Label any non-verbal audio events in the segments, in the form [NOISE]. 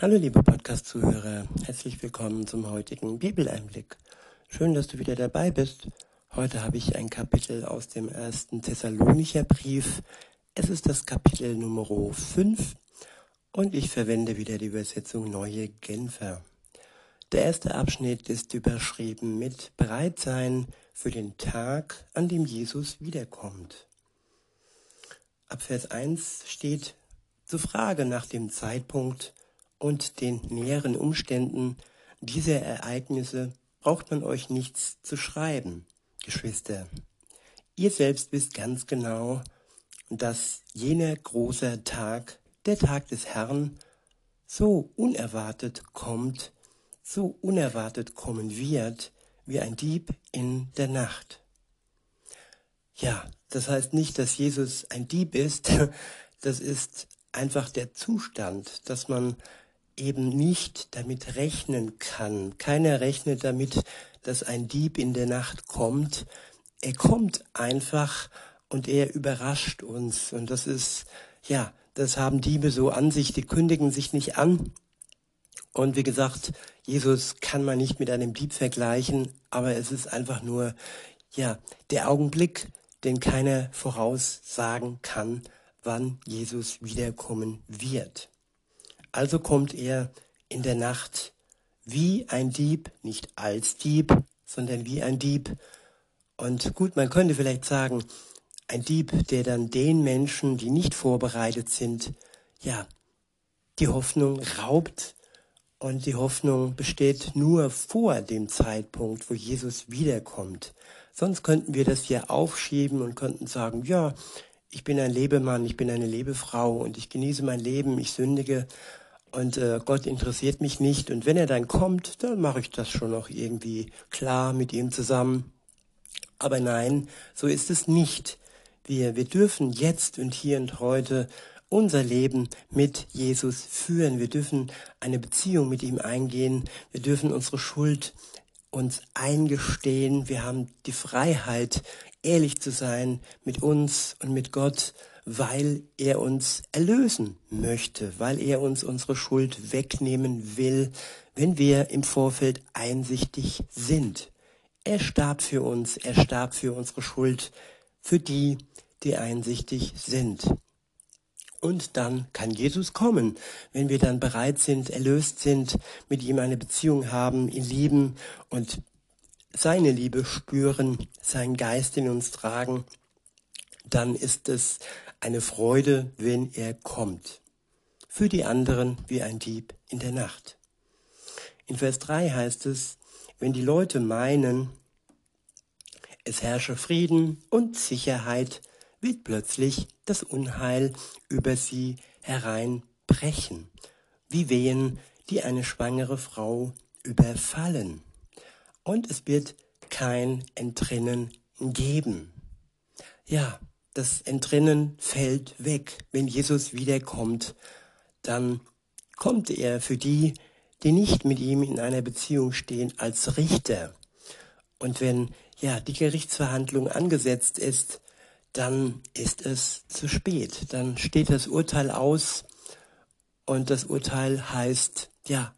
Hallo liebe Podcast-Zuhörer, herzlich willkommen zum heutigen Bibeleinblick. Schön, dass du wieder dabei bist. Heute habe ich ein Kapitel aus dem ersten Thessalonicher Brief. Es ist das Kapitel Nummer 5 und ich verwende wieder die Übersetzung Neue Genfer. Der erste Abschnitt ist überschrieben mit Bereitsein für den Tag, an dem Jesus wiederkommt. Ab Vers 1 steht zur Frage nach dem Zeitpunkt, und den näheren Umständen dieser Ereignisse braucht man euch nichts zu schreiben, Geschwister. Ihr selbst wisst ganz genau, dass jener große Tag, der Tag des Herrn, so unerwartet kommt, so unerwartet kommen wird, wie ein Dieb in der Nacht. Ja, das heißt nicht, dass Jesus ein Dieb ist, [LAUGHS] das ist einfach der Zustand, dass man eben nicht damit rechnen kann. Keiner rechnet damit, dass ein Dieb in der Nacht kommt. Er kommt einfach und er überrascht uns. Und das ist, ja, das haben Diebe so an sich, die kündigen sich nicht an. Und wie gesagt, Jesus kann man nicht mit einem Dieb vergleichen, aber es ist einfach nur, ja, der Augenblick, den keiner voraussagen kann, wann Jesus wiederkommen wird. Also kommt er in der Nacht wie ein Dieb, nicht als Dieb, sondern wie ein Dieb. Und gut, man könnte vielleicht sagen, ein Dieb, der dann den Menschen, die nicht vorbereitet sind, ja, die Hoffnung raubt. Und die Hoffnung besteht nur vor dem Zeitpunkt, wo Jesus wiederkommt. Sonst könnten wir das hier aufschieben und könnten sagen, ja, ich bin ein Lebemann, ich bin eine Lebefrau und ich genieße mein Leben, ich sündige und äh, Gott interessiert mich nicht. Und wenn er dann kommt, dann mache ich das schon noch irgendwie klar mit ihm zusammen. Aber nein, so ist es nicht. Wir, wir dürfen jetzt und hier und heute unser Leben mit Jesus führen. Wir dürfen eine Beziehung mit ihm eingehen. Wir dürfen unsere Schuld uns eingestehen. Wir haben die Freiheit, ehrlich zu sein mit uns und mit Gott, weil er uns erlösen möchte, weil er uns unsere Schuld wegnehmen will, wenn wir im Vorfeld einsichtig sind. Er starb für uns, er starb für unsere Schuld, für die, die einsichtig sind. Und dann kann Jesus kommen, wenn wir dann bereit sind, erlöst sind, mit ihm eine Beziehung haben, ihn lieben und seine Liebe spüren, seinen Geist in uns tragen, dann ist es eine Freude, wenn er kommt. Für die anderen wie ein Dieb in der Nacht. In Vers 3 heißt es, wenn die Leute meinen, es herrsche Frieden und Sicherheit, wird plötzlich das Unheil über sie hereinbrechen, wie Wehen, die eine schwangere Frau überfallen und es wird kein Entrinnen geben. Ja, das Entrinnen fällt weg. Wenn Jesus wiederkommt, dann kommt er für die, die nicht mit ihm in einer Beziehung stehen, als Richter. Und wenn ja die Gerichtsverhandlung angesetzt ist, dann ist es zu spät. Dann steht das Urteil aus und das Urteil heißt, ja,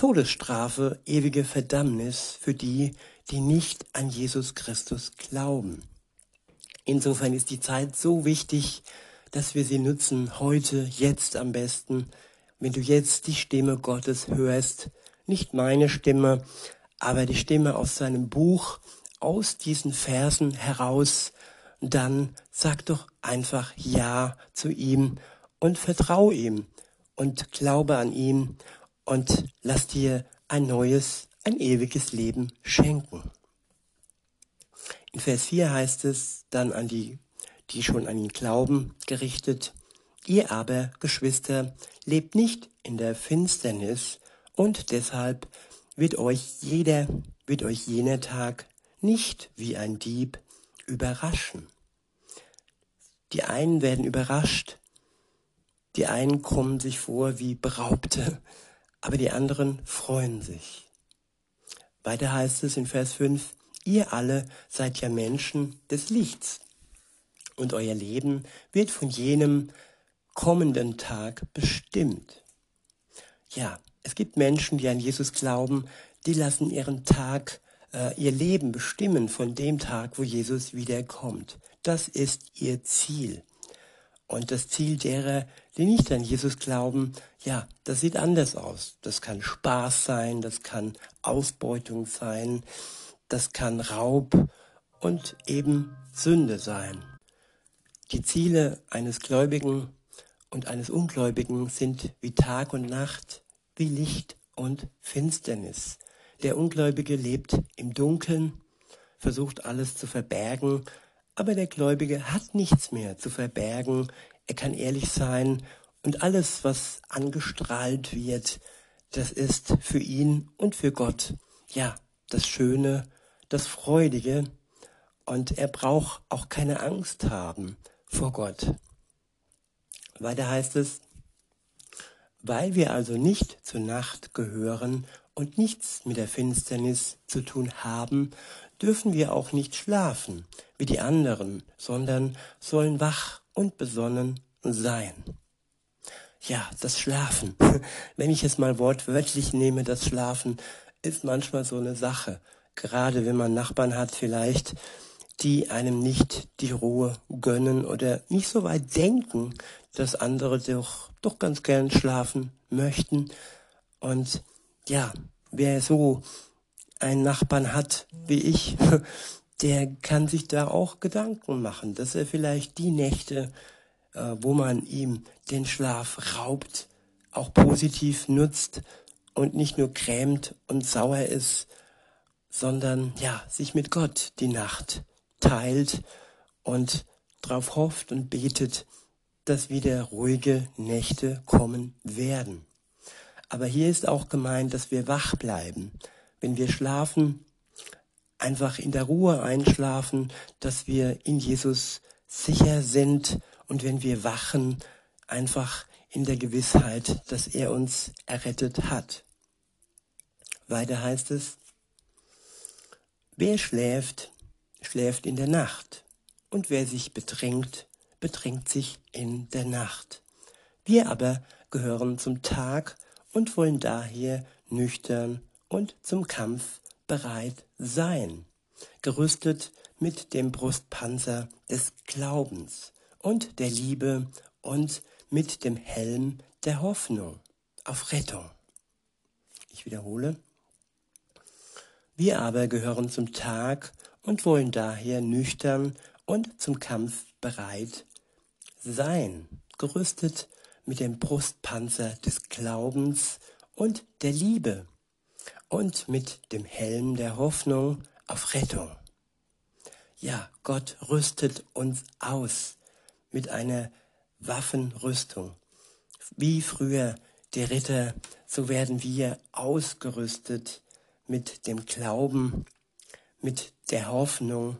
Todesstrafe, ewige Verdammnis für die, die nicht an Jesus Christus glauben. Insofern ist die Zeit so wichtig, dass wir sie nutzen, heute, jetzt am besten. Wenn du jetzt die Stimme Gottes hörst, nicht meine Stimme, aber die Stimme aus seinem Buch, aus diesen Versen heraus, dann sag doch einfach Ja zu ihm und vertrau ihm und glaube an ihn und lass dir ein neues, ein ewiges Leben schenken. In Vers 4 heißt es dann an die, die schon an ihn glauben, gerichtet, ihr aber, Geschwister, lebt nicht in der Finsternis und deshalb wird euch jeder, wird euch jener Tag nicht wie ein Dieb überraschen. Die einen werden überrascht, die einen kommen sich vor wie Beraubte, aber die anderen freuen sich. Weiter heißt es in Vers 5, ihr alle seid ja Menschen des Lichts und euer Leben wird von jenem kommenden Tag bestimmt. Ja, es gibt Menschen, die an Jesus glauben, die lassen ihren Tag, äh, ihr Leben bestimmen von dem Tag, wo Jesus wiederkommt. Das ist ihr Ziel. Und das Ziel derer, die nicht an Jesus glauben, ja, das sieht anders aus. Das kann Spaß sein, das kann Ausbeutung sein, das kann Raub und eben Sünde sein. Die Ziele eines Gläubigen und eines Ungläubigen sind wie Tag und Nacht, wie Licht und Finsternis. Der Ungläubige lebt im Dunkeln, versucht alles zu verbergen, aber der Gläubige hat nichts mehr zu verbergen. Er kann ehrlich sein und alles, was angestrahlt wird, das ist für ihn und für Gott, ja, das Schöne, das Freudige. Und er braucht auch keine Angst haben vor Gott. Weiter heißt es, weil wir also nicht zur Nacht gehören und nichts mit der Finsternis zu tun haben, dürfen wir auch nicht schlafen wie die anderen, sondern sollen wach und besonnen sein. Ja, das Schlafen. [LAUGHS] Wenn ich es mal wortwörtlich nehme, das Schlafen ist manchmal so eine Sache. Gerade wenn man Nachbarn hat vielleicht, die einem nicht die Ruhe gönnen oder nicht so weit denken, dass andere doch, doch ganz gern schlafen möchten. Und ja, wer so einen Nachbarn hat wie ich, [LAUGHS] der kann sich da auch Gedanken machen, dass er vielleicht die Nächte, äh, wo man ihm den Schlaf raubt, auch positiv nutzt und nicht nur grämt und sauer ist, sondern ja, sich mit Gott die Nacht teilt und darauf hofft und betet, dass wieder ruhige Nächte kommen werden. Aber hier ist auch gemeint, dass wir wach bleiben. Wenn wir schlafen, einfach in der Ruhe einschlafen, dass wir in Jesus sicher sind und wenn wir wachen, einfach in der Gewissheit, dass er uns errettet hat. Weiter heißt es, wer schläft, schläft in der Nacht, und wer sich bedrängt, bedrängt sich in der Nacht. Wir aber gehören zum Tag und wollen daher nüchtern und zum Kampf bereit sein, gerüstet mit dem Brustpanzer des Glaubens und der Liebe und mit dem Helm der Hoffnung auf Rettung. Ich wiederhole. Wir aber gehören zum Tag und wollen daher nüchtern und zum Kampf bereit sein, gerüstet mit dem Brustpanzer des Glaubens und der Liebe und mit dem Helm der Hoffnung auf Rettung. Ja, Gott rüstet uns aus mit einer Waffenrüstung. Wie früher die Ritter, so werden wir ausgerüstet mit dem Glauben, mit der Hoffnung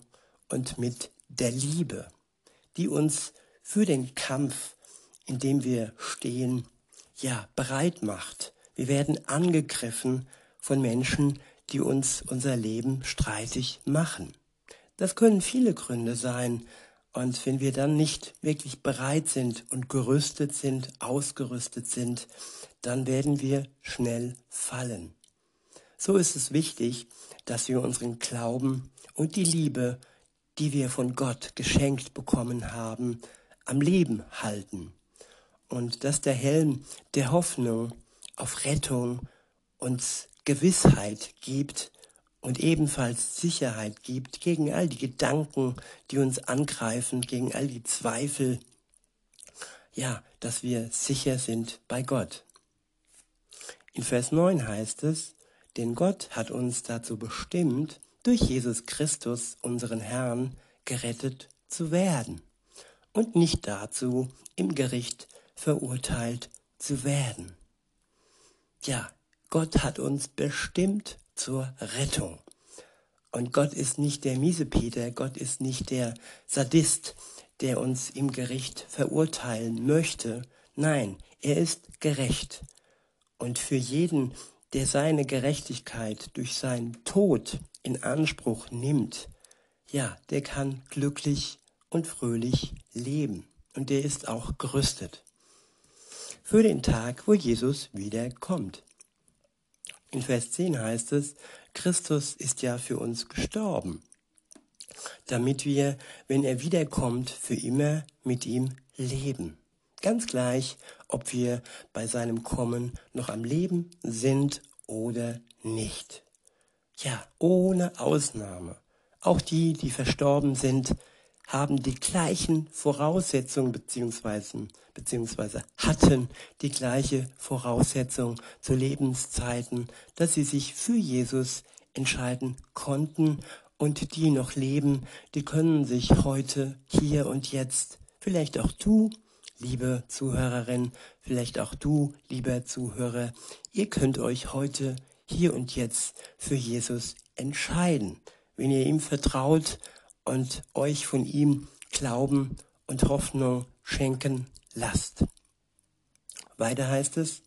und mit der Liebe, die uns für den Kampf, in dem wir stehen, ja, bereit macht. Wir werden angegriffen von Menschen, die uns unser Leben streitig machen. Das können viele Gründe sein. Und wenn wir dann nicht wirklich bereit sind und gerüstet sind, ausgerüstet sind, dann werden wir schnell fallen. So ist es wichtig, dass wir unseren Glauben und die Liebe, die wir von Gott geschenkt bekommen haben, am Leben halten. Und dass der Helm der Hoffnung auf Rettung uns Gewissheit gibt und ebenfalls Sicherheit gibt gegen all die Gedanken, die uns angreifen, gegen all die Zweifel, ja, dass wir sicher sind bei Gott. In Vers 9 heißt es, denn Gott hat uns dazu bestimmt, durch Jesus Christus, unseren Herrn, gerettet zu werden und nicht dazu, im Gericht verurteilt zu werden. Ja, Gott hat uns bestimmt zur Rettung. Und Gott ist nicht der Miesepeter, Gott ist nicht der Sadist, der uns im Gericht verurteilen möchte. Nein, er ist gerecht. Und für jeden, der seine Gerechtigkeit durch seinen Tod in Anspruch nimmt, ja, der kann glücklich und fröhlich leben. Und der ist auch gerüstet. für den Tag, wo Jesus wiederkommt. In Vers 10 heißt es, Christus ist ja für uns gestorben, damit wir, wenn er wiederkommt, für immer mit ihm leben. Ganz gleich, ob wir bei seinem Kommen noch am Leben sind oder nicht. Ja, ohne Ausnahme. Auch die, die verstorben sind, haben die gleichen Voraussetzungen beziehungsweise, beziehungsweise hatten die gleiche Voraussetzung zu Lebenszeiten, dass sie sich für Jesus entscheiden konnten und die noch leben, die können sich heute, hier und jetzt, vielleicht auch du, liebe Zuhörerin, vielleicht auch du, lieber Zuhörer, ihr könnt euch heute, hier und jetzt für Jesus entscheiden. Wenn ihr ihm vertraut und euch von ihm Glauben und Hoffnung schenken lasst. Weiter heißt es,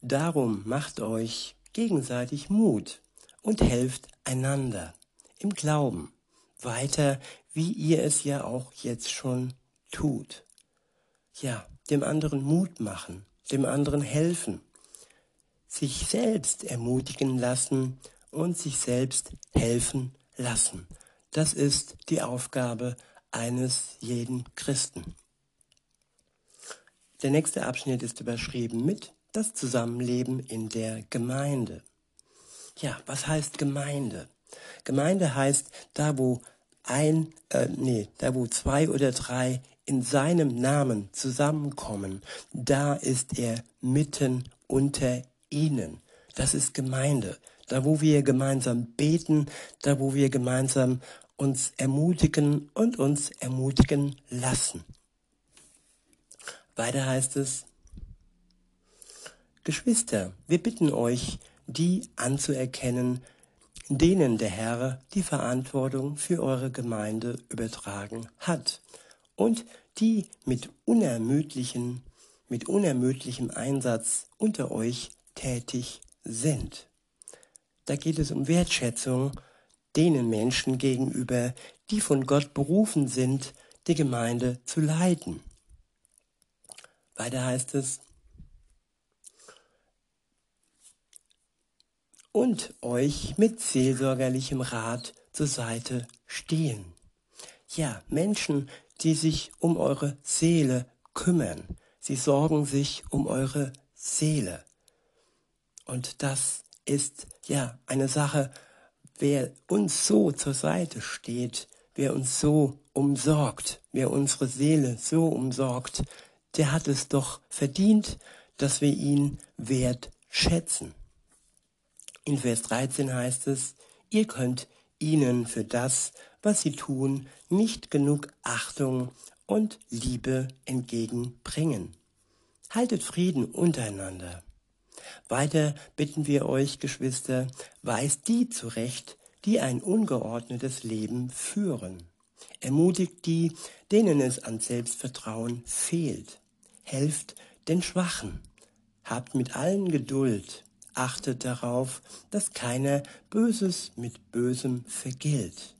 darum macht euch gegenseitig Mut und helft einander im Glauben weiter, wie ihr es ja auch jetzt schon tut. Ja, dem anderen Mut machen, dem anderen helfen, sich selbst ermutigen lassen und sich selbst helfen lassen. Das ist die Aufgabe eines jeden Christen. Der nächste Abschnitt ist überschrieben mit das Zusammenleben in der Gemeinde. Ja, was heißt Gemeinde? Gemeinde heißt da, wo ein, äh, nee, da wo zwei oder drei in seinem Namen zusammenkommen, da ist er mitten unter ihnen. Das ist Gemeinde. Da, wo wir gemeinsam beten, da, wo wir gemeinsam uns ermutigen und uns ermutigen lassen. Weiter heißt es, Geschwister, wir bitten euch, die anzuerkennen, denen der Herr die Verantwortung für eure Gemeinde übertragen hat und die mit unermüdlichen, mit unermüdlichem Einsatz unter euch tätig sind. Da geht es um Wertschätzung denen Menschen gegenüber, die von Gott berufen sind, die Gemeinde zu leiten. Weiter heißt es, und euch mit seelsorgerlichem Rat zur Seite stehen. Ja, Menschen, die sich um eure Seele kümmern. Sie sorgen sich um eure Seele. Und das ist ja eine Sache, wer uns so zur Seite steht, wer uns so umsorgt, wer unsere Seele so umsorgt, der hat es doch verdient, dass wir ihn wert schätzen. In Vers 13 heißt es, ihr könnt ihnen für das, was sie tun, nicht genug Achtung und Liebe entgegenbringen. Haltet Frieden untereinander. Weiter bitten wir euch, Geschwister, weist die zurecht, die ein ungeordnetes Leben führen. Ermutigt die, denen es an Selbstvertrauen fehlt. Helft den Schwachen. Habt mit allen Geduld. Achtet darauf, dass keiner Böses mit Bösem vergilt.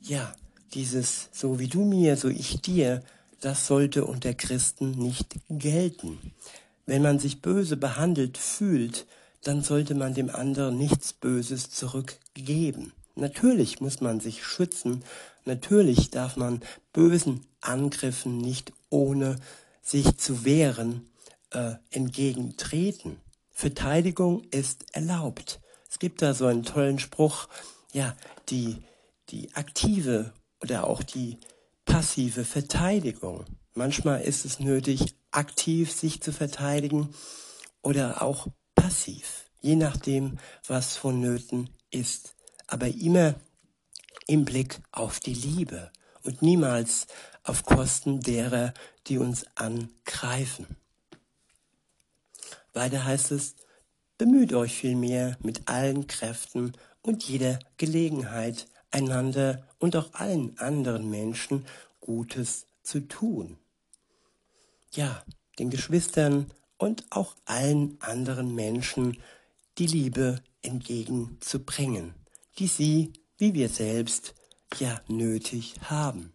Ja, dieses so wie du mir, so ich dir, das sollte unter Christen nicht gelten. Wenn man sich böse behandelt fühlt, dann sollte man dem anderen nichts Böses zurückgeben. Natürlich muss man sich schützen, natürlich darf man bösen Angriffen nicht ohne sich zu wehren äh, entgegentreten. Verteidigung ist erlaubt. Es gibt da so einen tollen Spruch, ja, die, die aktive oder auch die passive Verteidigung. Manchmal ist es nötig, aktiv sich zu verteidigen oder auch passiv, je nachdem, was vonnöten ist. Aber immer im Blick auf die Liebe und niemals auf Kosten derer, die uns angreifen. Weiter heißt es, bemüht euch vielmehr mit allen Kräften und jeder Gelegenheit, einander und auch allen anderen Menschen Gutes zu tun ja, den Geschwistern und auch allen anderen Menschen die Liebe entgegenzubringen, die sie, wie wir selbst, ja nötig haben.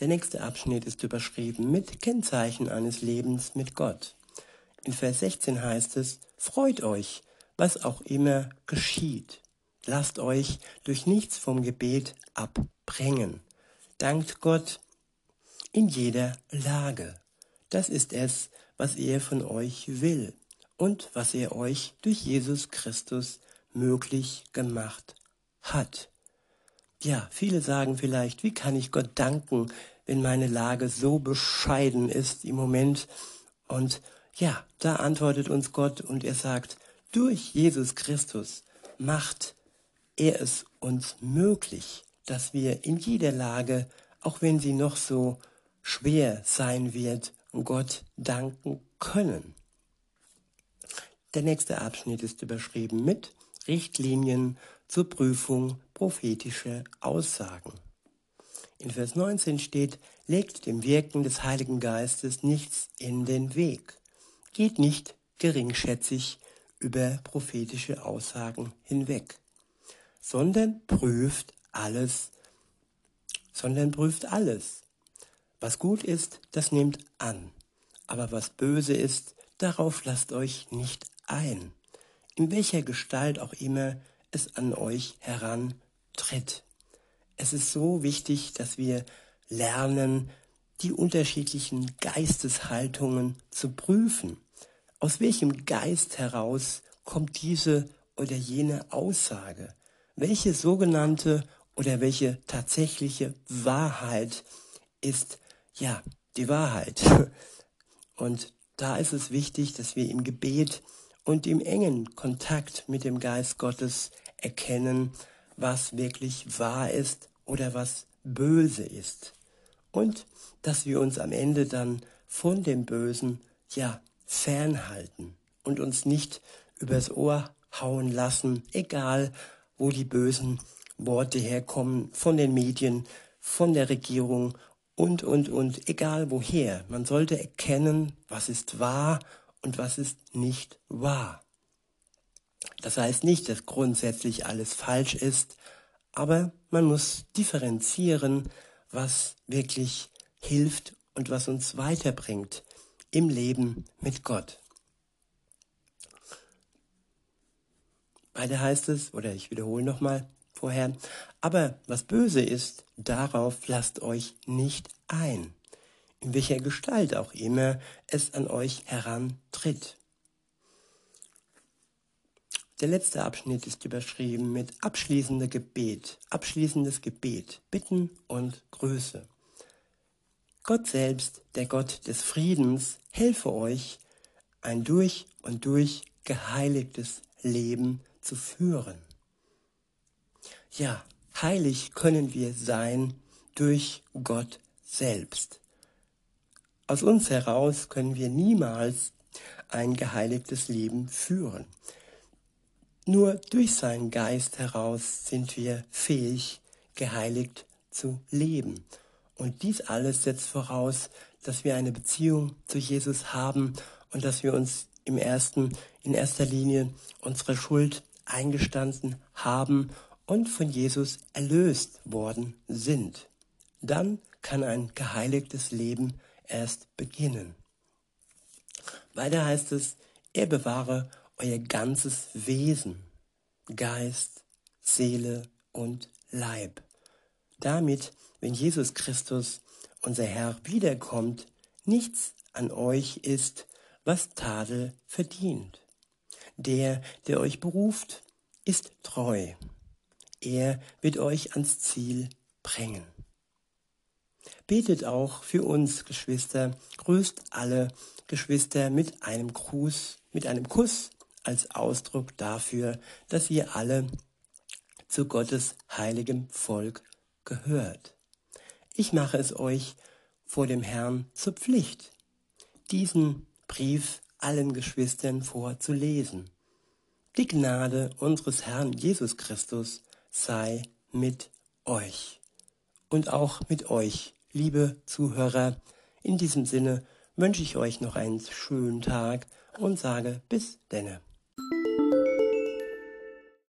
Der nächste Abschnitt ist überschrieben mit Kennzeichen eines Lebens mit Gott. In Vers 16 heißt es, Freut euch, was auch immer geschieht. Lasst euch durch nichts vom Gebet abbringen. Dankt Gott in jeder Lage. Das ist es, was er von euch will und was er euch durch Jesus Christus möglich gemacht hat. Ja, viele sagen vielleicht, wie kann ich Gott danken, wenn meine Lage so bescheiden ist im Moment? Und ja, da antwortet uns Gott und er sagt, durch Jesus Christus macht er es uns möglich, dass wir in jeder Lage, auch wenn sie noch so schwer sein wird, Gott danken können. Der nächste Abschnitt ist überschrieben mit Richtlinien zur Prüfung prophetischer Aussagen. In Vers 19 steht, legt dem Wirken des Heiligen Geistes nichts in den Weg. Geht nicht geringschätzig über prophetische Aussagen hinweg, sondern prüft alles, sondern prüft alles. Was gut ist, das nehmt an, aber was böse ist, darauf lasst euch nicht ein, in welcher Gestalt auch immer es an euch herantritt. Es ist so wichtig, dass wir lernen, die unterschiedlichen Geisteshaltungen zu prüfen. Aus welchem Geist heraus kommt diese oder jene Aussage? Welche sogenannte oder welche tatsächliche Wahrheit ist ja die Wahrheit? [LAUGHS] Und da ist es wichtig, dass wir im Gebet und im engen Kontakt mit dem Geist Gottes erkennen, was wirklich wahr ist oder was böse ist. Und dass wir uns am Ende dann von dem Bösen, ja, fernhalten und uns nicht übers Ohr hauen lassen, egal wo die bösen Worte herkommen, von den Medien, von der Regierung und, und, und, egal woher. Man sollte erkennen, was ist wahr und was ist nicht wahr. Das heißt nicht, dass grundsätzlich alles falsch ist, aber man muss differenzieren, was wirklich hilft und was uns weiterbringt im Leben mit Gott. Weiter heißt es, oder ich wiederhole nochmal vorher, aber was böse ist, darauf lasst euch nicht ein, in welcher Gestalt auch immer es an euch herantritt. Der letzte Abschnitt ist überschrieben mit abschließender Gebet, abschließendes Gebet, Bitten und Größe. Gott selbst, der Gott des Friedens, helfe euch, ein durch und durch geheiligtes Leben zu führen. Ja, heilig können wir sein durch Gott selbst. Aus uns heraus können wir niemals ein geheiligtes Leben führen. Nur durch seinen Geist heraus sind wir fähig, geheiligt zu leben. Und dies alles setzt voraus, dass wir eine Beziehung zu Jesus haben und dass wir uns im ersten, in erster Linie unsere Schuld eingestanden haben und von Jesus erlöst worden sind. Dann kann ein geheiligtes Leben erst beginnen. Weiter heißt es, er bewahre euer ganzes Wesen, Geist, Seele und Leib. Damit, wenn Jesus Christus, unser Herr, wiederkommt, nichts an euch ist, was Tadel verdient. Der, der euch beruft, ist treu. Er wird euch ans Ziel bringen. Betet auch für uns, Geschwister, grüßt alle Geschwister mit einem Gruß, mit einem Kuss als Ausdruck dafür, dass ihr alle zu Gottes heiligem Volk gehört. Ich mache es euch vor dem Herrn zur Pflicht, diesen Brief allen Geschwistern vorzulesen. Die Gnade unseres Herrn Jesus Christus sei mit euch und auch mit euch, liebe Zuhörer. In diesem Sinne wünsche ich euch noch einen schönen Tag und sage bis denne.